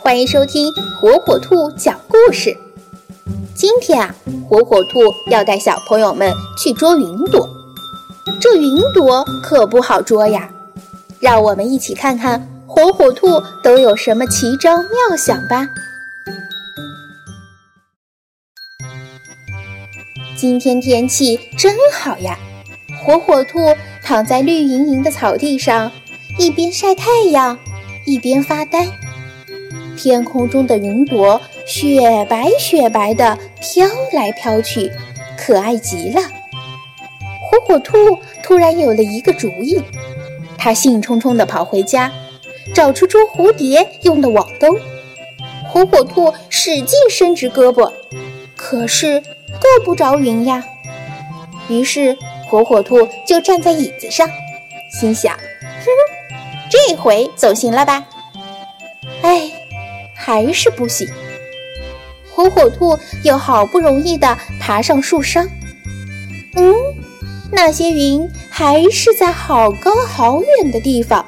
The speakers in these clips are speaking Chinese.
欢迎收听火火兔讲故事。今天啊，火火兔要带小朋友们去捉云朵。这云朵可不好捉呀，让我们一起看看火火兔都有什么奇招妙想吧。今天天气真好呀，火火兔躺在绿莹莹的草地上，一边晒太阳，一边发呆。天空中的云朵雪白雪白的飘来飘去，可爱极了。火火兔突然有了一个主意，它兴冲冲地跑回家，找出捉蝴蝶用的网兜。火火兔使劲伸直胳膊，可是够不着云呀。于是火火兔就站在椅子上，心想：哼，这回总行了吧？哎。还是不行。火火兔又好不容易地爬上树梢，嗯，那些云还是在好高好远的地方。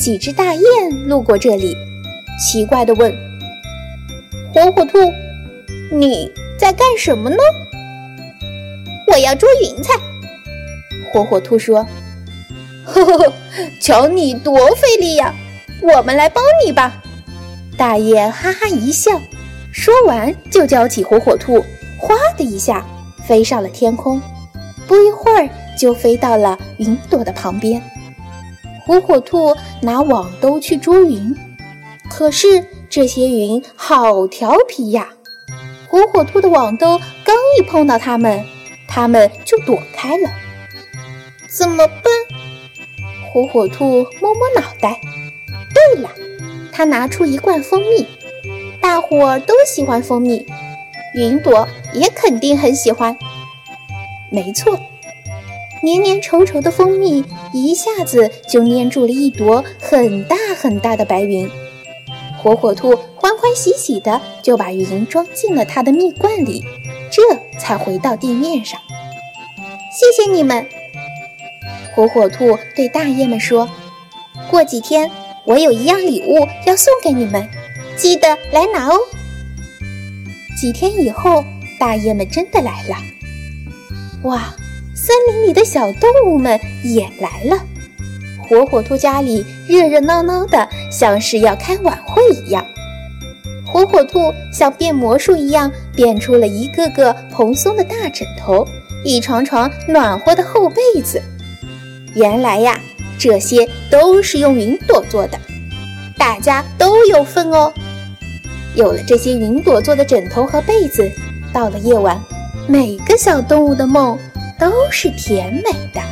几只大雁路过这里，奇怪地问：“火火兔，你在干什么呢？”“我要捉云彩。”火火兔说。“呵呵呵，瞧你多费力呀！我们来帮你吧。”大雁哈哈一笑，说完就叼起火火兔，哗的一下飞上了天空。不一会儿就飞到了云朵的旁边。火火兔拿网兜去捉云，可是这些云好调皮呀！火火兔的网兜刚一碰到它们，它们就躲开了。怎么办？火火兔摸摸脑袋。对了。他拿出一罐蜂蜜，大伙儿都喜欢蜂蜜，云朵也肯定很喜欢。没错，黏黏稠稠的蜂蜜一下子就粘住了一朵很大很大的白云。火火兔欢欢喜喜的就把云装进了它的蜜罐里，这才回到地面上。谢谢你们，火火兔对大雁们说：“过几天。”我有一样礼物要送给你们，记得来拿哦。几天以后，大雁们真的来了。哇，森林里的小动物们也来了。火火兔家里热热闹闹的，像是要开晚会一样。火火兔像变魔术一样，变出了一个个蓬松的大枕头，一床床暖和的厚被子。原来呀。这些都是用云朵做的，大家都有份哦。有了这些云朵做的枕头和被子，到了夜晚，每个小动物的梦都是甜美的。